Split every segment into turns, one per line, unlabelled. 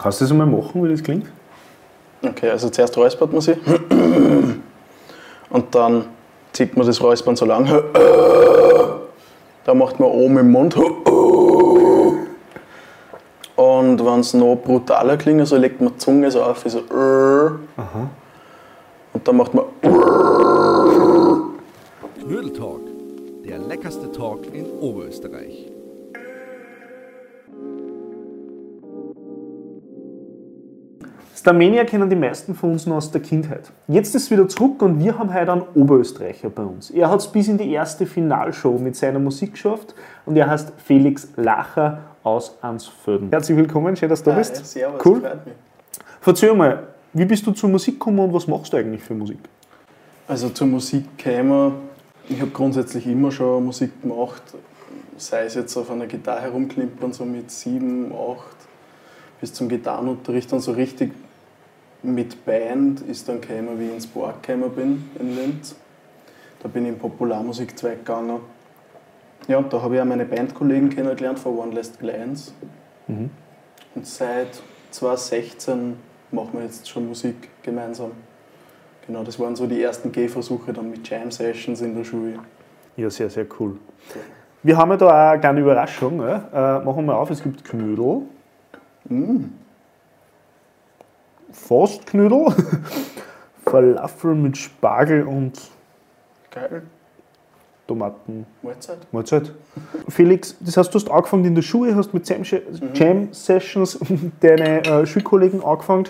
Kannst du das einmal machen, wie das klingt?
Okay, also zuerst räuspert man sich und dann zieht man das Räuspern so lang. Da macht man oben im Mund. Und wenn es noch brutaler klingt, so legt man die Zunge so auf, wie so. Und dann macht man.
Knödel Talk, der leckerste Talk in Oberösterreich.
Starmania kennen die meisten von uns noch aus der Kindheit. Jetzt ist es wieder zurück und wir haben heute einen Oberösterreicher bei uns. Er hat es bis in die erste Finalshow mit seiner Musik geschafft und er heißt Felix Lacher aus Ansfelden. Herzlich willkommen, schön, dass du da bist.
Ja, servus,
cool. Verzeih mal, wie bist du zur Musik gekommen und was machst du eigentlich für Musik?
Also zur Musik käme, ich habe grundsätzlich immer schon Musik gemacht, sei es jetzt auf einer Gitarre herumklimpern, so mit sieben, acht, bis zum Gitarrenunterricht und so richtig mit Band ist dann gekommen, wie ich ins Park gekommen bin in Linz. Da bin ich im Popularmusikzweig gegangen. Ja, und da habe ich auch meine Bandkollegen kennengelernt von One Last Glance. Und seit 2016 machen wir jetzt schon Musik gemeinsam. Genau, das waren so die ersten Gehversuche dann mit Jam Sessions in der Schule.
Ja, sehr, sehr cool. Wir haben ja da auch eine kleine Überraschung. Äh, machen wir auf, es gibt Knödel. Fast Knödel. Falafel mit Spargel und
Geil,
Tomaten.
Mahlzeit.
Mahlzeit. Felix, das heißt, du hast angefangen in der Schule, hast mit Jam, Jam Sessions deine äh, Schulkollegen angefangen.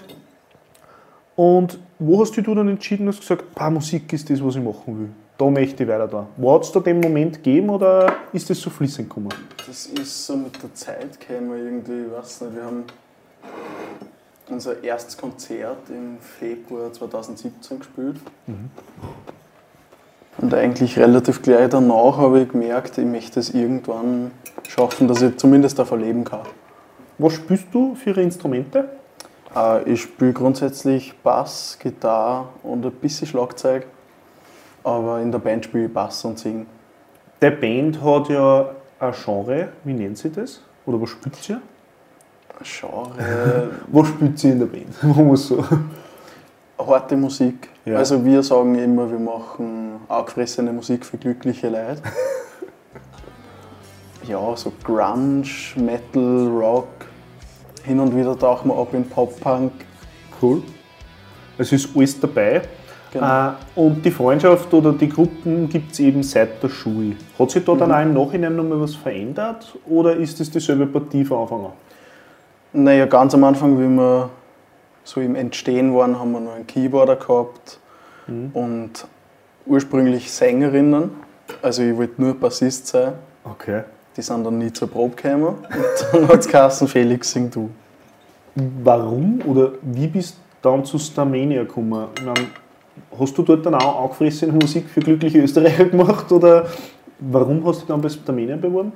Und wo hast du dich dann entschieden, hast gesagt, "Pah, Musik ist das, was ich machen will? Da möchte ich weiter da. Hat es da den Moment gegeben oder ist das so fließend gekommen?
Das ist so mit der Zeit gekommen irgendwie, ich weiß nicht, wir haben unser erstes Konzert im Februar 2017 gespielt. Und eigentlich relativ gleich danach habe ich gemerkt, ich möchte es irgendwann schaffen, dass ich zumindest davon leben kann.
Was spielst du für ihre Instrumente?
Äh, Ich spiele grundsätzlich Bass, Gitarre und ein bisschen Schlagzeug, aber in der Band spiele ich Bass und Singen.
Der Band hat ja ein Genre, wie nennt sie das? Oder was spielt sie?
Genre,
Was spielt sie in der Band? Machen wir so.
harte Musik.
Ja.
Also wir sagen immer, wir machen aufgefressene Musik für glückliche Leute. ja, so Grunge, Metal, Rock. Hin und wieder tauchen wir ab in Pop-Punk.
Cool. Es ist alles dabei.
Genau.
Äh, und die Freundschaft oder die Gruppen gibt es eben seit der Schule. Hat sich da dann auch im Nachhinein nochmal was verändert oder ist es dieselbe Partie von Anfang an?
Naja, ganz am Anfang, wie wir so im Entstehen waren, haben wir noch einen Keyboarder gehabt und ursprünglich Sängerinnen. Also ich wollte nur Bassist sein.
Okay.
Die sind dann nie zur Probe gekommen. Und dann hat es geheißen, Felix, sing du.
Warum oder wie bist du dann zu Starmania gekommen? Meine, hast du dort dann auch angefressene Musik für glückliche Österreicher gemacht oder warum hast du dich dann bei Starmania beworben?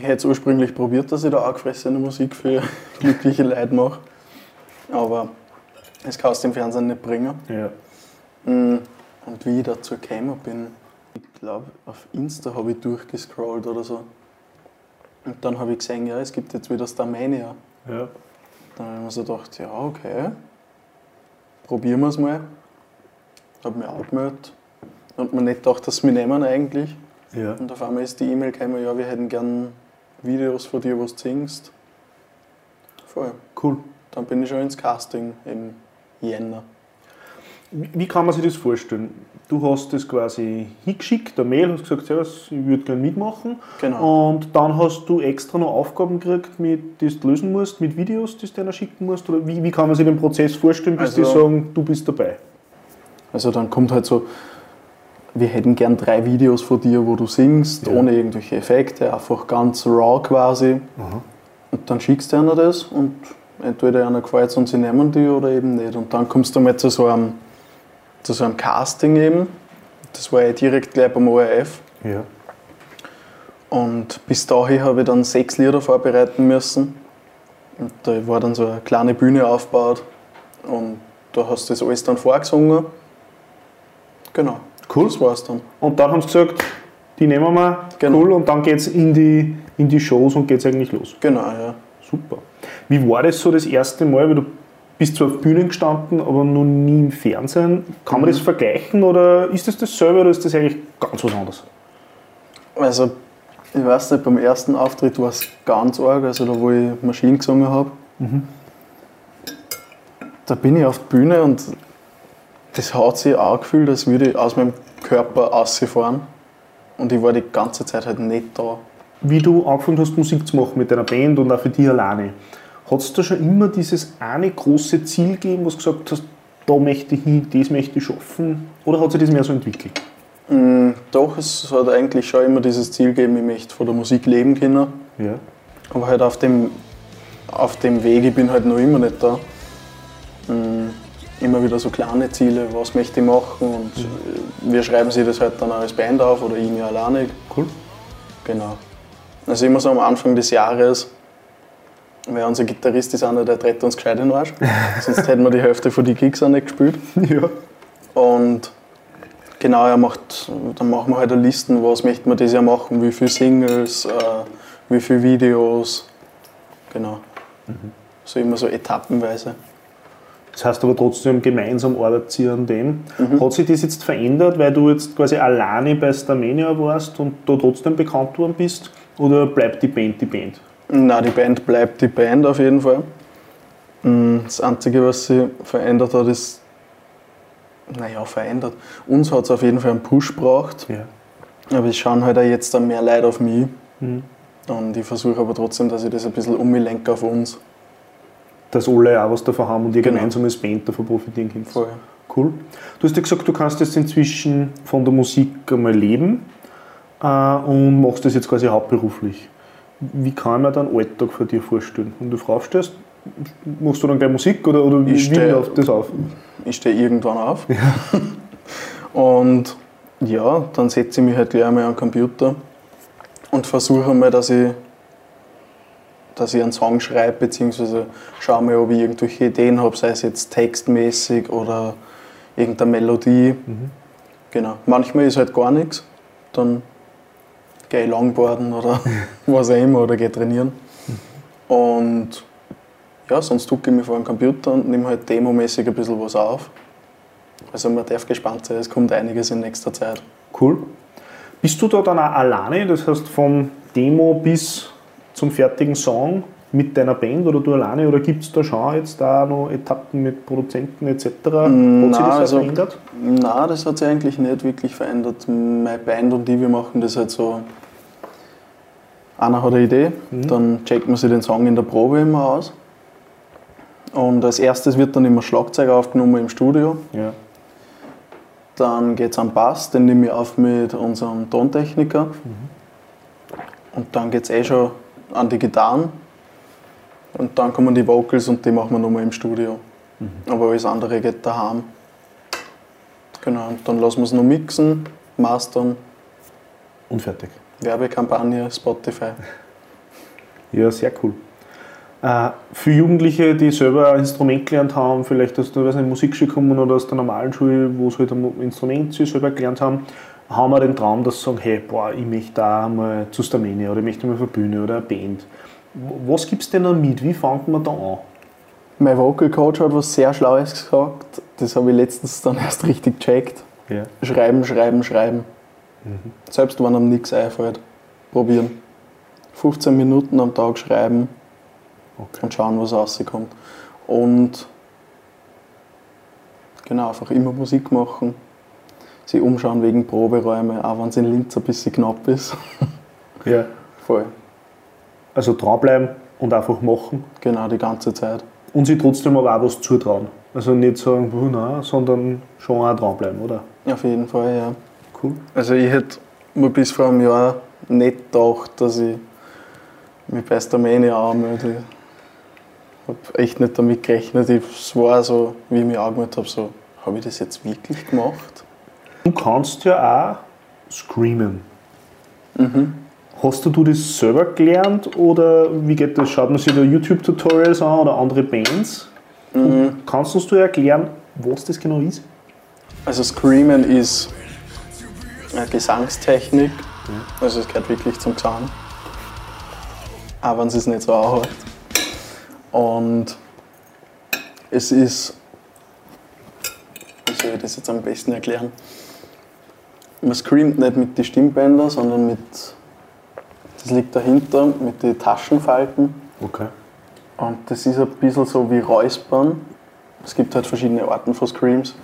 Ich hätte es ursprünglich probiert, dass ich da angefressene Musik für glückliche Leute mache. Aber das kannst du im Fernsehen nicht bringen.
Ja.
Mm, Und wie ich dazu gekommen bin, ich glaube, auf Insta habe ich durchgescrollt oder so. Und dann habe ich gesehen, ja, es gibt jetzt wieder Starmania.
ja.
Dann habe ich mir so gedacht, ja, okay, probieren wir es mal. Habe mich angemeldet und mir nicht gedacht, dass sie mich nehmen eigentlich.
ja.
Und auf einmal ist die E-Mail gekommen, ja, wir hätten gern Videos von dir, wo du singst. Voll.
Cool.
Dann bin ich schon ins Casting im Jänner.
Wie kann man sich das vorstellen? Du hast das quasi hingeschickt, eine Mail, hast gesagt, Servus, ich würde gerne mitmachen.
Genau.
Und dann hast du extra noch Aufgaben gekriegt, mit, die du lösen musst, mit Videos, die du denen schicken musst? Oder wie, wie kann man sich den Prozess vorstellen, bis die
Also-
sagen, du bist dabei?
Also dann kommt halt so, wir hätten gern drei Videos von dir, wo du singst,
Ja.
ohne irgendwelche Effekte, einfach ganz raw quasi. Und dann schickst du einer das und entweder einer gefällt und sie nehmen die oder eben nicht. Und dann kommst du mal zu so einem, zu so einem Casting eben. Das war ja direkt gleich beim ORF.
Ja.
Und bis dahin habe ich dann sechs Lieder vorbereiten müssen. Und da war dann so eine kleine Bühne aufgebaut. Und da hast du das alles dann vorgesungen. Genau.
Cool.
Das war's dann.
Und dann haben sie gesagt, die nehmen wir,
Genau.
cool, und dann geht es in die, in die Shows und geht es eigentlich los.
Genau, ja.
Super. Wie war das so das erste Mal, weil du bist zwar auf Bühnen gestanden, aber noch nie im Fernsehen. Kann man das vergleichen oder ist das dasselbe oder ist das eigentlich ganz was anderes?
Also, ich weiß nicht, beim ersten Auftritt war es ganz arg, also da wo ich Maschinen gesungen habe. Da bin ich auf die Bühne und das hat sich auch gefühlt, als würde ich aus meinem Körper rausfahren. Und ich war die ganze Zeit halt nicht da.
Wie du angefangen hast, Musik zu machen mit deiner Band und auch für dich alleine, hat es da schon immer dieses eine große Ziel gegeben, was du gesagt hast, da möchte ich hin, das möchte ich schaffen? Oder hat sich das mehr so entwickelt?
Mm, Doch, es hat eigentlich schon immer dieses Ziel gegeben, ich möchte von der Musik leben können.
Ja.
Aber halt auf dem, auf dem Weg, ich bin halt noch immer nicht da. Mm, Immer wieder so kleine Ziele, was möchte ich machen und äh, wir schreiben sich das halt dann als Band auf oder ich mir alleine.
Cool.
Genau. Also immer so am Anfang des Jahres, weil unser Gitarrist ist einer, der tritt uns gescheit in den Arsch. Sonst hätten wir die Hälfte von den Gigs auch nicht gespielt.
Ja.
Und genau, er macht, dann machen wir halt eine Listen, was möchten wir dieses Jahr machen, wie viele Singles, äh, wie viele Videos. Genau. So immer so etappenweise.
Das heißt aber trotzdem gemeinsam arbeitet ihr an dem. Hat sich das jetzt verändert, weil du jetzt quasi alleine bei Starmania warst und da trotzdem bekannt worden bist? Oder bleibt die Band die Band?
Na, die Band bleibt die Band auf jeden Fall. Mm, Das Einzige, was sich verändert hat, ist, naja, verändert. Uns hat es auf jeden Fall einen Push gebraucht,
Ja.
aber es schauen halt auch jetzt dann mehr Leute auf mich. Und ich versuche aber trotzdem, dass ich das ein bisschen umlenke auf uns.
Dass alle auch was davon haben und ihr
Genau.
gemeinsam als Band davon profitieren könnt.
Voll.
Cool. Du hast ja gesagt, du kannst jetzt inzwischen von der Musik einmal leben äh, und machst das jetzt quasi hauptberuflich. Wie kann man dann Alltag für dir vorstellen? Wenn du aufstehst, machst du dann gleich Musik oder, oder
Ich
wie
steh-
läuft das auf?
Ich stehe irgendwann auf. und ja, dann setze ich mich halt gleich einmal den Computer und versuche mal, dass ich, dass ich einen Song schreibe, beziehungsweise schaue mal, ob ich irgendwelche Ideen habe, sei es jetzt textmäßig oder irgendeine Melodie. Genau. Manchmal ist halt gar nichts. Dann gehe ich Longboarden oder was auch immer oder gehe trainieren. Und ja, sonst tucke ich mich vor den Computer und nehme halt demomäßig ein bisschen was auf. Also man darf gespannt sein, es kommt einiges in nächster Zeit.
Cool. Bist du da dann auch alleine, das heißt vom Demo bis zum fertigen Song mit deiner Band oder du alleine oder gibt es da schon jetzt da noch Etappen mit Produzenten etc.? Hat sich das
also-
verändert?
Na, das hat sich eigentlich nicht wirklich verändert. Meine Band und die, wir machen das halt so. Einer hat eine Idee, dann checkt man sich den Song in der Probe immer aus. Und als erstes wird dann immer Schlagzeug aufgenommen im Studio.
Ja.
Dann geht es am Bass, den nehme ich auf mit unserem Tontechniker. Und dann geht es eh schon an die Gitarren. Und dann kommen die Vocals und die machen wir nochmal im Studio. Aber alles andere geht daheim. Genau, und dann lassen wir es noch mixen, mastern,
Und fertig.
Werbekampagne, Spotify.
Ja, sehr cool. Äh, für Jugendliche, die selber ein Instrument gelernt haben, vielleicht aus der weiß nicht, Musikschule kommen oder aus der normalen Schule, wo sie halt ein Instrument sie selber gelernt haben, haben wir den Traum, dass sie sagen, hey, boah, ich möchte da mal zu Starmania oder ich möchte mal auf eine Bühne oder eine Band. Was gibt es denn da mit? Wie fängt man da an?
Mein Vocal Coach hat was sehr Schlaues gesagt. Das habe ich letztens dann erst richtig gecheckt.
Ja.
Schreiben, schreiben, schreiben. Selbst wenn einem nichts einfällt, probieren. 15 Minuten am Tag schreiben
Okay.
und schauen, was rauskommt. Und genau, einfach immer Musik machen. Sich umschauen wegen Proberäume, auch wenn es in Linz ein bisschen knapp ist.
ja.
Voll.
Also dranbleiben und einfach machen
Genau, die ganze Zeit.
und sich trotzdem aber auch was zutrauen. Also nicht sagen, "Puh, nein, sondern schon auch dranbleiben, oder?
Auf jeden Fall, ja.
Cool.
Also ich hätte mir bis vor einem Jahr nicht gedacht, dass ich mich bei Starmania anmelde. Ich habe echt nicht damit gerechnet. Es war so, wie ich mich angemeldet habe, so, habe ich das jetzt wirklich gemacht?
Du kannst ja auch screamen. Hast du das selber gelernt oder wie geht das? Schaut man sich da YouTube-Tutorials an oder andere Bands? Und kannst du uns erklären, was das genau ist?
Also Screamen ist eine Gesangstechnik. Also es gehört wirklich zum Gesang. Auch wenn es es nicht so anhört. Und es ist, wie soll ich das jetzt am besten erklären? Man screamt nicht mit den Stimmbändern, sondern mit, das liegt dahinter, mit den Taschenfalten.
Okay.
Und das ist ein bisschen so wie Räuspern. Es gibt halt verschiedene Arten von Screams.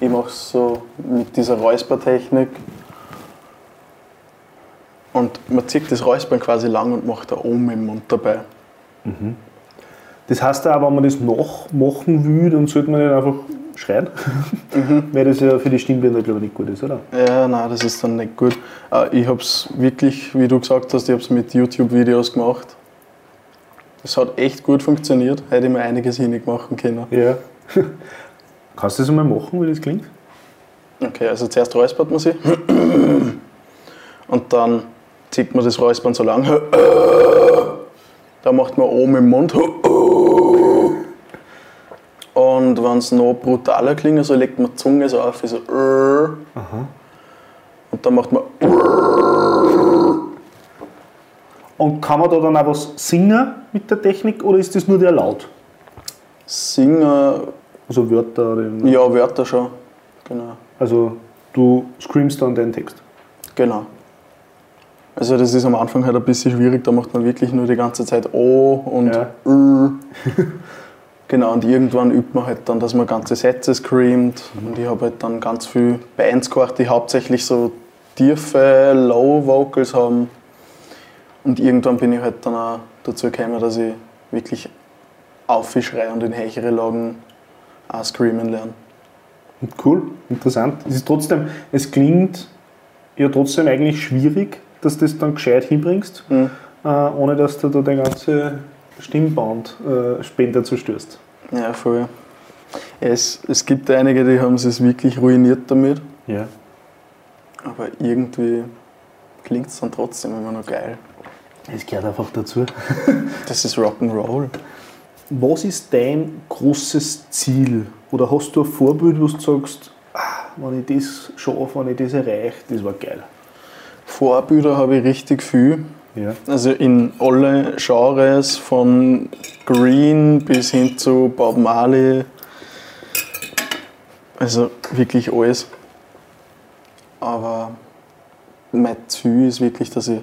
Ich mache es so mit dieser Räuspertechnik. Und man zieht das Räuspern quasi lang und macht da oben im Mund dabei.
Das heißt auch, wenn man das nachmachen will, dann sollte man nicht einfach schreien. Weil das ja für die Stimmbänder, glaube ich, nicht gut ist, oder?
Ja, nein, das ist dann nicht gut. Äh, Ich habe es wirklich, wie du gesagt hast, ich habe es mit YouTube-Videos gemacht. Das hat echt gut funktioniert. Hätte ich mir einiges hinig machen können.
Ja. Kannst du das einmal machen, wie das klingt?
Okay, also zuerst räuspert man sich. Und dann zieht man das Räuspern so lang. Da macht man oben im Mund. Und wenn es noch brutaler klingt, so legt man die Zunge so auf, wie so. Und dann macht man.
Und kann man da dann auch was singen mit der Technik oder ist das nur der Laut?
Singen,
Also Wörter
ja, Wörter schon. Genau.
Also du screamst dann den Text.
Genau. Also das ist am Anfang halt ein bisschen schwierig, da macht man wirklich nur die ganze Zeit O und
Ja.
Genau, und irgendwann übt man halt dann, dass man ganze Sätze screamt. Und ich habe halt dann ganz viele Bands gehört, die hauptsächlich so tiefe Low-Vocals haben. Und irgendwann bin ich halt dann auch dazu gekommen, dass ich wirklich aufschreie und in höhere Lagen auch screamen lerne.
Cool, interessant. Es ist trotzdem, es klingt ja trotzdem eigentlich schwierig, dass du das dann gescheit hinbringst,
Mhm.
äh, ohne dass du da den ganzen Stimmbandspender äh, zerstörst.
Ja, voll. Es, es gibt einige, die haben es wirklich ruiniert damit.
Ja.
Aber irgendwie klingt es dann trotzdem immer noch geil.
Es gehört einfach dazu.
Das ist Rock'n'Roll.
Was ist dein großes Ziel? Oder hast du ein Vorbild, wo du sagst, ah, wenn ich das schaffe, wenn ich das erreiche, das war geil?
Vorbilder habe ich richtig viel.
Ja.
Also in alle Genres, von Green bis hin zu Bob Marley. Also wirklich alles. Aber mein Ziel ist wirklich, dass ich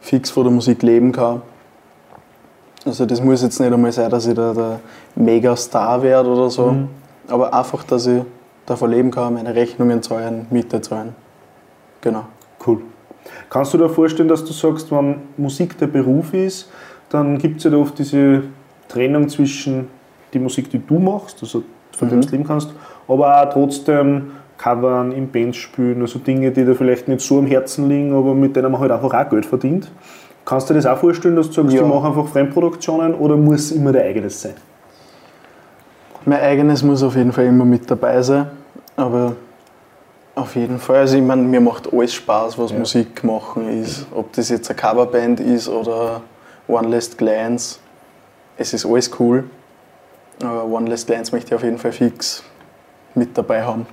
fix von der Musik leben kann. Also das muss jetzt nicht einmal sein, dass ich da der Megastar werde oder so.
Mhm.
Aber einfach, dass ich davon leben kann, meine Rechnungen zahlen, Miete zahlen. Genau.
Cool. Kannst du dir vorstellen, dass du sagst, wenn Musik der Beruf ist, dann gibt es ja oft diese Trennung zwischen die Musik, die du machst, also von dem du leben kannst, aber auch trotzdem covern, im Band spielen, also Dinge, die dir vielleicht nicht so am Herzen liegen, aber mit denen man halt einfach auch Geld verdient. Kannst du dir das auch vorstellen, dass du sagst,
Ja.
du machst einfach Fremdproduktionen oder muss immer dein eigenes sein?
Mein eigenes muss auf jeden Fall immer mit dabei sein. Aber auf jeden Fall, also ich meine, mir macht alles Spaß, was
Ja.
Musik machen ist. Ob das jetzt eine Coverband ist oder One Last Glance. Es ist alles cool. Aber One Last Glance möchte ich auf jeden Fall fix mit dabei haben.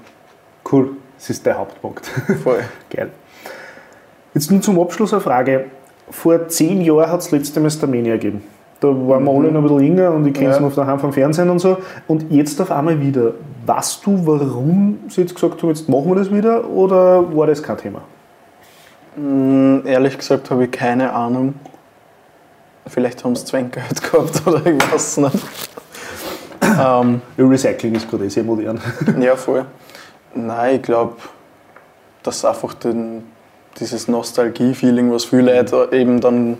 Cool, das ist der Hauptpunkt.
Voll.
Geil. Jetzt nur zum Abschluss eine Frage. Vor zehn Jahren hat es letzte Mal Starmania gegeben. Da waren wir alle noch ein bisschen jünger und ich kenne es
Ja.
noch daheim vom Fernsehen und so. Und jetzt auf einmal wieder. Weißt du, warum sie jetzt gesagt haben, jetzt machen wir das wieder oder war das kein Thema?
Mm, Ehrlich gesagt habe ich keine Ahnung. Vielleicht haben sie Zwänggeld gehabt oder ich weiß nicht. ähm,
Ja, Recycling ist gerade eh sehr modern.
Ja, voll. Nein, ich glaube, dass einfach den, dieses Nostalgie-Feeling, was viele Leute eben dann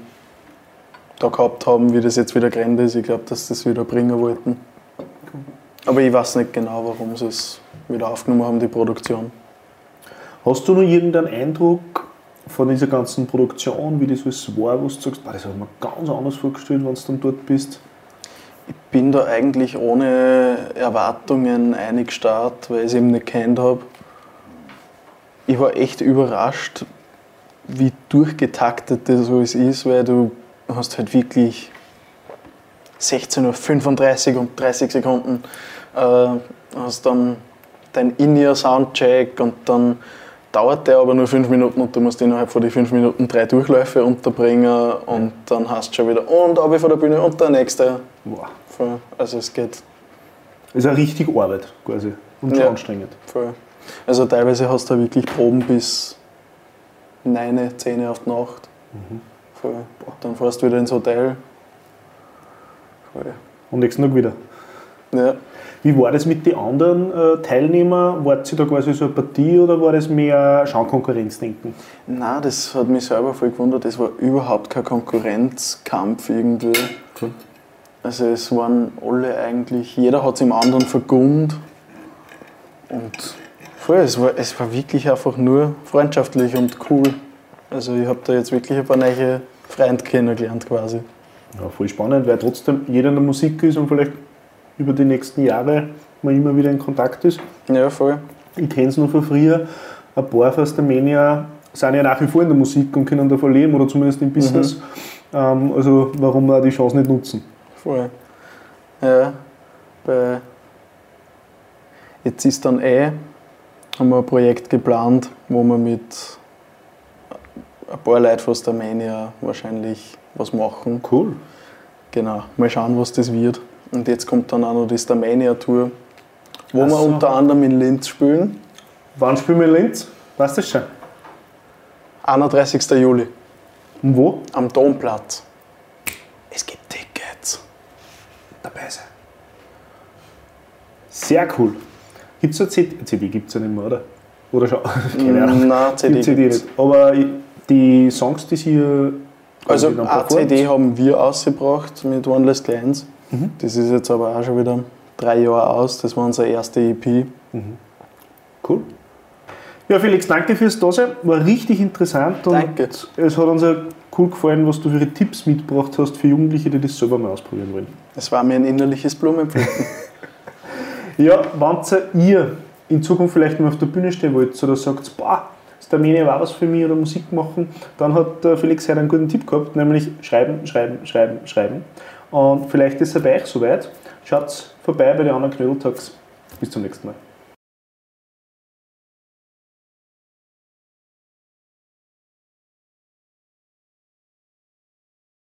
da gehabt haben, wie das jetzt wieder gerannt ist, ich glaube, dass sie das wieder bringen wollten. Aber ich weiß nicht genau, warum sie es wieder aufgenommen haben, die Produktion.
Hast du noch irgendeinen Eindruck von dieser ganzen Produktion, wie das alles war, wo du sagst, das ich mir ganz anders vorgestellt, wenn du dann dort bist?
Ich bin da eigentlich ohne Erwartungen eingestartet, weil ich es eben nicht kennt habe. Ich war echt überrascht, wie durchgetaktet das alles ist, weil du hast halt wirklich 16.35 Uhr und 30 Sekunden äh, hast dann dein In-Ear-Soundcheck und dann dauert der aber nur 5 Minuten und du musst innerhalb von den 5 Minuten drei Durchläufe unterbringen und dann hast du schon wieder und aber von der Bühne und der nächste. Voll. Also es geht
Ist eine richtig Arbeit quasi und schon
Ja.
anstrengend.
voll. Also teilweise hast du da wirklich Proben bis 9, 10 auf die Nacht. Voll. Dann fährst du wieder ins Hotel. Voll.
Und nächsten Tag wieder.
Ja.
Wie war das mit den anderen äh, Teilnehmern? War sie da quasi so eine Partie oder war das mehr Schaukonkurrenzdenken?
Na, das hat mich selber voll gewundert. Es war überhaupt kein Konkurrenzkampf irgendwie.
Cool.
Also es waren alle eigentlich, jeder hat es im anderen vergummt. Und voll, es war, es war wirklich einfach nur freundschaftlich und cool. Also ich habe da jetzt wirklich ein paar neue Freunde kennengelernt quasi.
Ja, voll spannend, weil trotzdem jeder in der Musik ist und vielleicht über die nächsten Jahre man immer wieder in Kontakt ist.
Ja, voll.
Ich kenne es noch von früher. Ein paar aus der Mania sind ja nach wie vor in der Musik und können davon leben oder zumindest im Business. Ähm, also warum auch die Chance nicht nutzen?
Voll. Ja, bei jetzt ist dann eh, haben wir ein Projekt geplant, wo wir mit ein paar Leuten von der Mania wahrscheinlich was machen.
Cool.
Genau, mal schauen, was das wird. Und jetzt kommt dann auch noch die Starmania-Tour, wo
Ach
wir
so.
unter anderem in Linz spielen.
Wann spielen wir in Linz? Weißt du das schon?
31. Juli
Und wo?
am Domplatz. Es gibt Tickets.
Dabei sein. Sehr cool. Gibt es eine CD? CD gibt es ja nicht mehr, oder? Oder schon? Keine Ahnung.
Nein, CD
Gibt's CD nicht. Aber die Songs, die sie hier
Also
dann
eine
performt-
CD haben wir ausgebracht mit One Less Clients.
Mhm.
Das ist jetzt aber auch schon wieder drei Jahre aus. Das war unsere erste EP.
Cool. Ja, Felix, danke fürs Dasein. War richtig interessant und
Danke.
es hat uns auch cool gefallen, was du für Tipps mitgebracht hast für Jugendliche, die das selber mal ausprobieren wollen.
Es war mir ein innerliches Blumenpflücken.
Ja, wenn ihr in Zukunft vielleicht mal auf der Bühne stehen wollt oder sagt, boah, ist der Mene war was für mich oder Musik machen, dann hat der Felix heute einen guten Tipp gehabt, nämlich schreiben, schreiben, schreiben, schreiben. Und vielleicht ist er bei euch soweit. Schaut vorbei bei den anderen Knödeltags. Bis zum nächsten Mal.